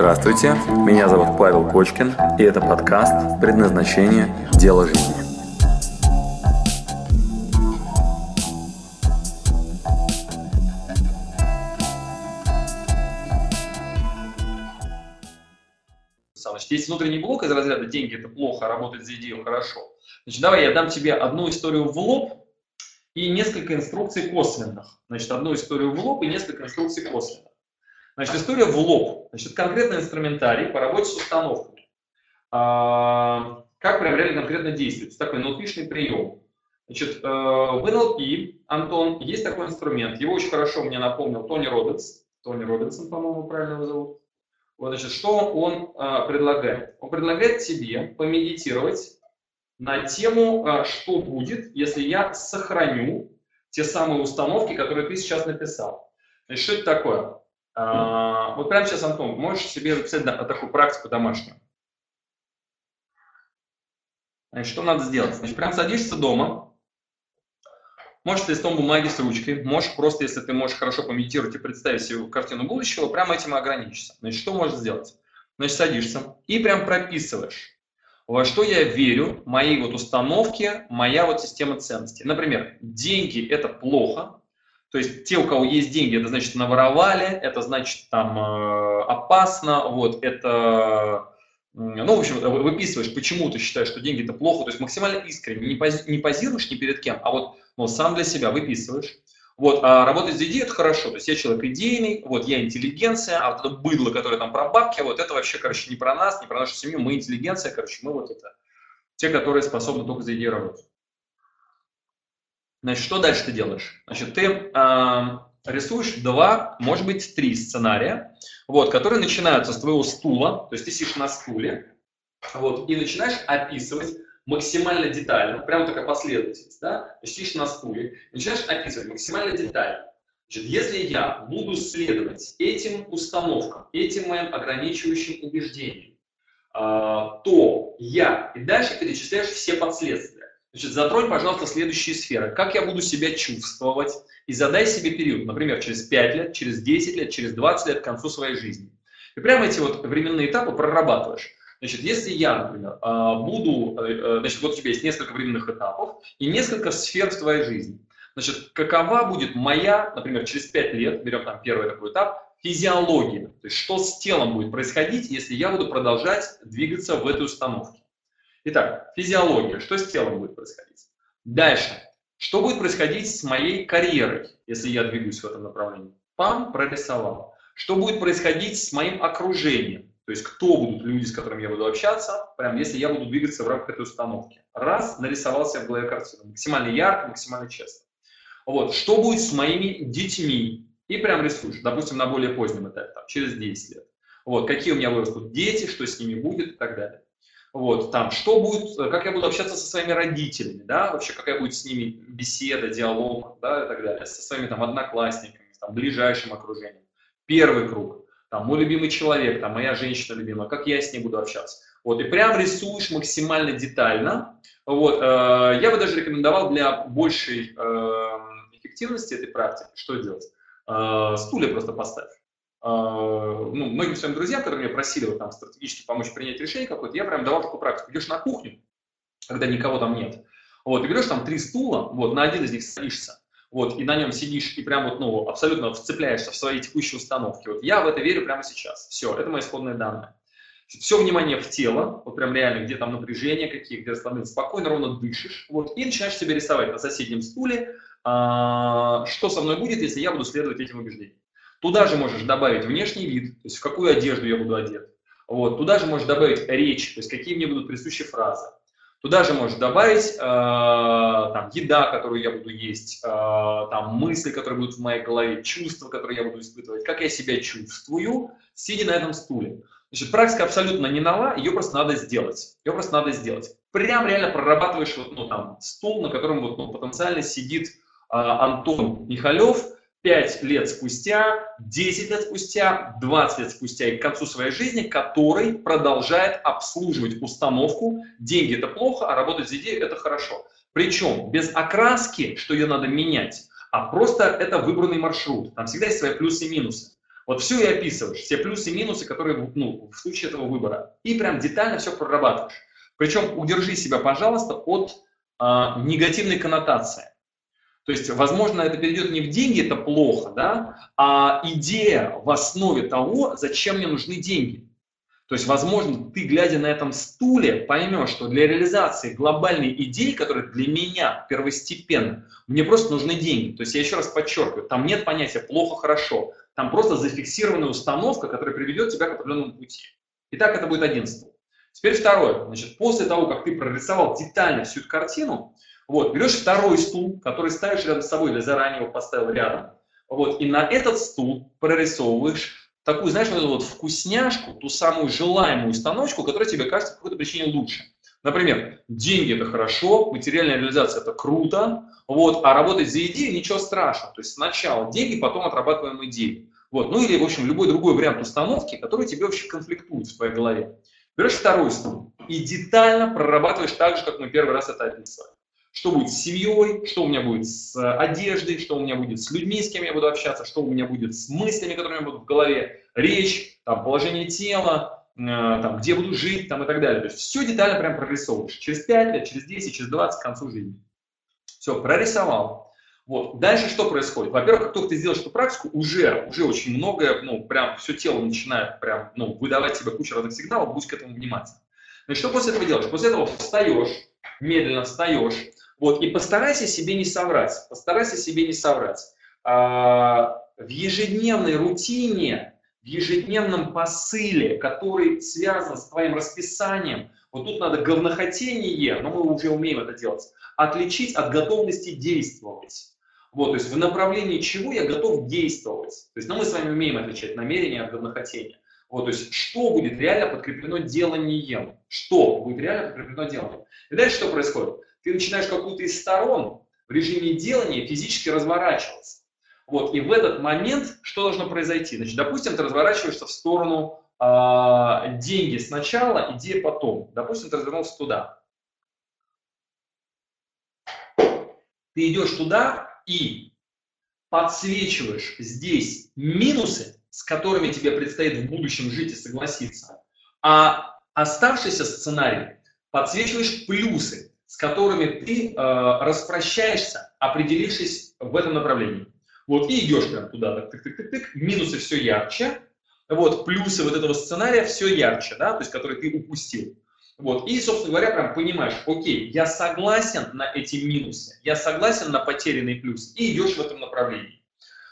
Здравствуйте, меня зовут Павел Кочкин, и это подкаст «Предназначение. Дело жизни». Значит, есть внутренний блок из разряда «деньги – это плохо, а работать за идею хорошо». Значит, давай я дам тебе одну историю в лоб и несколько инструкций косвенных. Значит, одну историю в лоб и несколько инструкций косвенных. Значит, история в лоб. Значит, конкретный инструментарий по работе с установкой. А, как реально конкретно действует. Это такой nlp прием. Значит, э, в NLP, Антон, есть такой инструмент. Его очень хорошо мне напомнил Тони Робинс. Тони Робинсон, по-моему, правильно его зовут. Вот, значит, что он э, предлагает? Он предлагает тебе помедитировать на тему, э, что будет, если я сохраню те самые установки, которые ты сейчас написал. Значит, что это такое? А, вот прямо сейчас, Антон, можешь себе записать такую практику домашнюю. Значит, что надо сделать? Значит, прям садишься дома, можешь листом бумаги с ручкой, можешь просто, если ты можешь хорошо помедитировать и представить себе картину будущего, прямо этим и ограничишься. Значит, что можешь сделать? Значит, садишься и прям прописываешь, во что я верю, мои вот установки, моя вот система ценностей. Например, деньги – это плохо, то есть те, у кого есть деньги, это значит наворовали, это значит там э, опасно, вот, это, ну, в общем, выписываешь, почему ты считаешь, что деньги это плохо, то есть максимально искренне, не, пози, не позируешь ни перед кем, а вот ну, сам для себя выписываешь. Вот, а работать за идею – это хорошо, то есть я человек идейный, вот, я интеллигенция, а вот это быдло, которое там про бабки, вот это вообще, короче, не про нас, не про нашу семью, мы интеллигенция, короче, мы вот это, те, которые способны только за идею работать. Значит, что дальше ты делаешь? Значит, ты э, рисуешь два, может быть, три сценария, вот, которые начинаются с твоего стула, то есть ты сидишь на стуле, вот, и начинаешь описывать максимально детально, прямо такая последовательность, да, то есть сидишь на стуле, начинаешь описывать максимально детально. Значит, если я буду следовать этим установкам, этим моим ограничивающим убеждениям, э, то я, и дальше перечисляешь все последствия. Значит, затронь, пожалуйста, следующие сферы. Как я буду себя чувствовать? И задай себе период, например, через 5 лет, через 10 лет, через 20 лет к концу своей жизни. И прямо эти вот временные этапы прорабатываешь. Значит, если я, например, а, буду, э, э, значит, вот у тебя есть несколько временных этапов и несколько сфер в твоей жизни. Значит, какова будет моя, например, через 5 лет, берем там первый такой этап, физиология. То есть, что с телом будет происходить, если я буду продолжать двигаться в этой установке. Итак, физиология. Что с телом будет происходить? Дальше. Что будет происходить с моей карьерой, если я двигаюсь в этом направлении? Пам, прорисовал. Что будет происходить с моим окружением? То есть кто будут люди, с которыми я буду общаться, прям если я буду двигаться в рамках этой установки. Раз, нарисовал себе в голове картину. Максимально ярко, максимально честно. Вот. Что будет с моими детьми? И прям рисуешь, допустим, на более позднем этапе, там, через 10 лет. Вот. Какие у меня вырастут дети, что с ними будет и так далее. Вот, там, что будет, как я буду общаться со своими родителями, да, вообще какая будет с ними беседа, диалог, да, и так далее, со своими там одноклассниками, там, ближайшим окружением. Первый круг, там, мой любимый человек, там, моя женщина любимая, как я с ней буду общаться. Вот, и прям рисуешь максимально детально. Вот, э, я бы даже рекомендовал для большей э, эффективности этой практики, что делать? Э, стулья просто поставь. А, ну, многим своим друзьям, которые меня просили вот, там, стратегически помочь принять решение какое-то, я прям давал такую практику. Идешь на кухню, когда никого там нет, вот, и берешь там три стула, вот, на один из них садишься, вот, и на нем сидишь, и прям вот, ну, абсолютно вцепляешься в свои текущие установки. Вот я в это верю прямо сейчас. Все, это мои исходные данные. Все внимание в тело, вот прям реально, где там напряжение какие, где расслабление, спокойно, ровно дышишь, вот, и начинаешь себе рисовать на соседнем стуле, а, что со мной будет, если я буду следовать этим убеждениям. Туда же можешь добавить внешний вид, то есть в какую одежду я буду одет. Вот. Туда же можешь добавить речь, то есть какие мне будут присущи фразы. Туда же можешь добавить э, там, еда, которую я буду есть, э, там, мысли, которые будут в моей голове, чувства, которые я буду испытывать, как я себя чувствую, сидя на этом стуле. Значит, практика абсолютно не нова, ее просто надо сделать. Ее просто надо сделать. Прям реально прорабатываешь вот, ну, там, стул, на котором вот, ну, потенциально сидит э, Антон Михалев, 5 лет спустя, 10 лет спустя, 20 лет спустя и к концу своей жизни, который продолжает обслуживать установку «деньги – это плохо, а работать за идею – это хорошо». Причем без окраски, что ее надо менять, а просто это выбранный маршрут. Там всегда есть свои плюсы и минусы. Вот все и описываешь, все плюсы и минусы, которые ну, в случае этого выбора. И прям детально все прорабатываешь. Причем удержи себя, пожалуйста, от а, негативной коннотации. То есть, возможно, это перейдет не в деньги, это плохо, да, а идея в основе того, зачем мне нужны деньги. То есть, возможно, ты, глядя на этом стуле, поймешь, что для реализации глобальной идеи, которая для меня первостепенна, мне просто нужны деньги. То есть, я еще раз подчеркиваю, там нет понятия плохо-хорошо. Там просто зафиксированная установка, которая приведет тебя к определенному пути. Итак, это будет один стул. Теперь второе. Значит, после того, как ты прорисовал детально всю эту картину, вот, берешь второй стул, который ставишь рядом с собой, или заранее его поставил рядом, вот, и на этот стул прорисовываешь такую, знаешь, вот эту вот вкусняшку, ту самую желаемую установочку, которая тебе кажется по какой-то причине лучше. Например, деньги – это хорошо, материальная реализация – это круто, вот, а работать за идею – ничего страшного. То есть сначала деньги, потом отрабатываем идею. Вот, ну или, в общем, любой другой вариант установки, который тебе вообще конфликтует в твоей голове. Берешь второй стул и детально прорабатываешь так же, как мы первый раз это описывали. Что будет с семьей, что у меня будет с э, одеждой, что у меня будет с людьми, с кем я буду общаться, что у меня будет с мыслями, которые у меня будут в голове, речь, там, положение тела, э, там, где буду жить там, и так далее. То есть все детально прям прорисовываешь. Через 5 лет, через 10, через 20, к концу жизни. Все, прорисовал. Вот. Дальше что происходит? Во-первых, как только ты сделаешь эту практику, уже, уже очень многое, ну, прям все тело начинает прям, ну, выдавать тебе кучу разных сигналов, будь к этому внимательным. Значит, что после этого делаешь? После этого встаешь, медленно встаешь, вот, и постарайся себе не соврать, постарайся себе не соврать. А, в ежедневной рутине, в ежедневном посыле, который связан с твоим расписанием, вот тут надо говнохотение, но мы уже умеем это делать, отличить от готовности действовать. Вот, то есть в направлении чего я готов действовать. То есть, ну, мы с вами умеем отличать намерение от говнохотения. Вот, то есть, что будет реально подкреплено деланием? Что будет реально подкреплено деланием? И дальше что происходит? Ты начинаешь какую-то из сторон в режиме делания физически разворачиваться. Вот, и в этот момент что должно произойти? Значит, допустим, ты разворачиваешься в сторону э, деньги сначала, идея потом. Допустим, ты развернулся туда. Ты идешь туда, и подсвечиваешь здесь минусы, с которыми тебе предстоит в будущем жить и согласиться, а оставшийся сценарий подсвечиваешь плюсы, с которыми ты э, распрощаешься, определившись в этом направлении. Вот, и идешь прям туда, так, так, так, так, минусы все ярче, вот, плюсы вот этого сценария все ярче, да, то есть, который ты упустил. Вот. И, собственно говоря, прям понимаешь, окей, я согласен на эти минусы, я согласен на потерянный плюс, и идешь в этом направлении.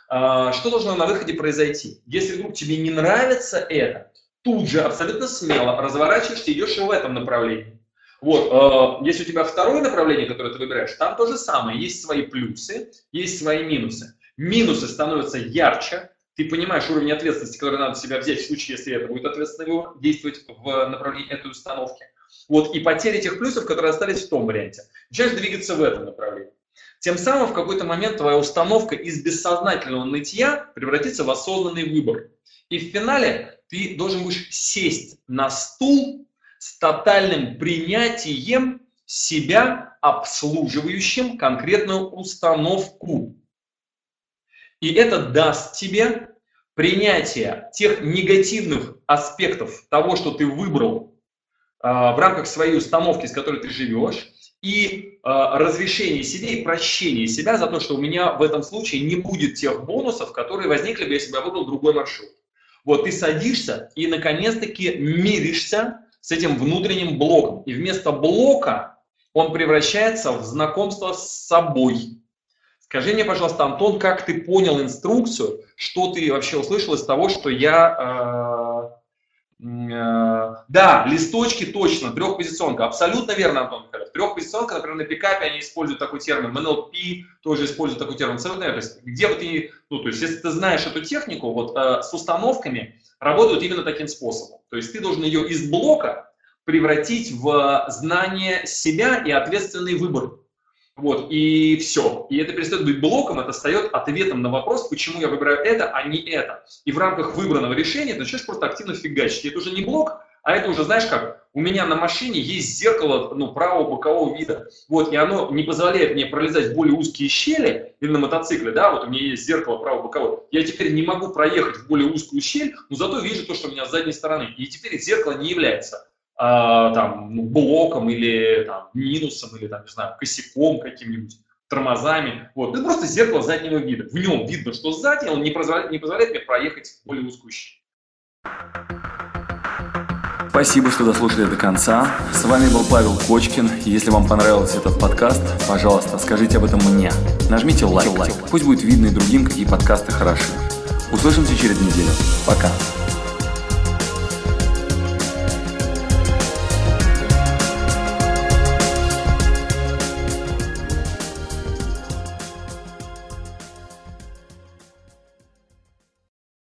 А, что должно на выходе произойти? Если вдруг тебе не нравится это, тут же абсолютно смело разворачиваешься и идешь в этом направлении. Вот, э, если у тебя второе направление, которое ты выбираешь, там то же самое. Есть свои плюсы, есть свои минусы. Минусы становятся ярче, ты понимаешь уровень ответственности, который надо себя взять в случае, если это будет ответственный выбор, действовать в направлении этой установки. Вот, и потеря тех плюсов, которые остались в том варианте. Начинаешь двигаться в этом направлении. Тем самым в какой-то момент твоя установка из бессознательного нытья превратится в осознанный выбор. И в финале ты должен будешь сесть на стул с тотальным принятием себя, обслуживающим конкретную установку. И это даст тебе принятие тех негативных аспектов того, что ты выбрал а, в рамках своей установки, с которой ты живешь, и э, разрешение себе и прощение себя за то, что у меня в этом случае не будет тех бонусов, которые возникли бы, если бы я выбрал другой маршрут. Вот ты садишься и наконец-таки миришься с этим внутренним блоком. И вместо блока он превращается в знакомство с собой. Скажи мне, пожалуйста, Антон, как ты понял инструкцию, что ты вообще услышал из того, что я Э, да, листочки точно, трехпозиционка. Абсолютно верно, Антон Михайлов. Трехпозиционка, например, на пикапе они используют такой термин, MNLP тоже использует такой термин. Абсолютно верно. То есть, где бы ты, ну, то есть, если ты знаешь эту технику, вот э, с установками работают именно таким способом. То есть, ты должен ее из блока превратить в знание себя и ответственный выбор. Вот, и все. И это перестает быть блоком, это стает ответом на вопрос, почему я выбираю это, а не это. И в рамках выбранного решения ты начинаешь просто активно фигачить. Это уже не блок, А это уже, знаешь как, у меня на машине есть зеркало ну, правого бокового вида. Вот, и оно не позволяет мне пролезать в более узкие щели, или на мотоцикле, да, вот у меня есть зеркало правого бокового. Я теперь не могу проехать в более узкую щель, но зато вижу то, что у меня с задней стороны. И теперь зеркало не является там, ну, блоком или там, минусом, или там, не знаю, косяком каким-нибудь тормозами. Вот. Это просто зеркало заднего вида. В нем видно, что сзади он не позволяет, не позволяет мне проехать более узкую щель. Спасибо, что дослушали до конца. С вами был Павел Кочкин. Если вам понравился этот подкаст, пожалуйста, скажите об этом мне. Нажмите лайк. Пусть будет видно и другим, какие подкасты хороши. Услышимся через неделю. Пока.